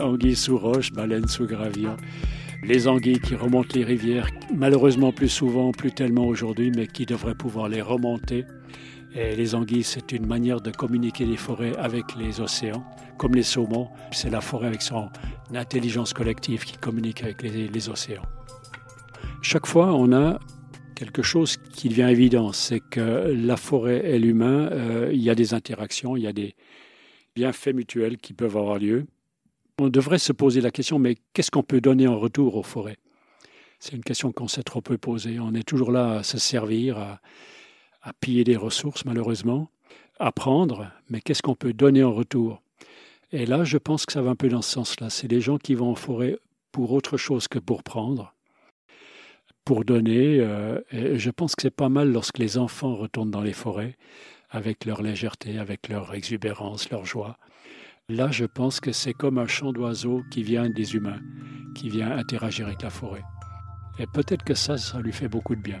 Anguilles sous roche, baleines sous gravillon. Les anguilles qui remontent les rivières, malheureusement plus souvent, plus tellement aujourd'hui, mais qui devraient pouvoir les remonter. Et les anguilles, c'est une manière de communiquer les forêts avec les océans, comme les saumons. C'est la forêt avec son intelligence collective qui communique avec les, océans. Chaque fois, on a quelque chose qui devient évident, c'est que la forêt et l'humain, euh, il y a des interactions, il y a des bienfaits mutuels qui peuvent avoir lieu. On devrait se poser la question, mais qu'est-ce qu'on peut donner en retour aux forêts? C'est une question qu'on s'est trop peu posée. On est toujours là à se servir, à, piller des ressources, malheureusement, à prendre, mais qu'est-ce qu'on peut donner en retour? Et là, je pense que ça va un peu dans ce sens-là. C'est les gens qui vont en forêt pour autre chose que pour prendre pour donner. Euh, je pense que c'est pas mal lorsque les enfants retournent dans les forêts avec leur légèreté, avec leur exubérance, leur joie. Là, je pense que c'est comme un chant d'oiseau qui vient des humains, qui vient interagir avec la forêt. Et peut-être que ça, ça lui fait beaucoup de bien.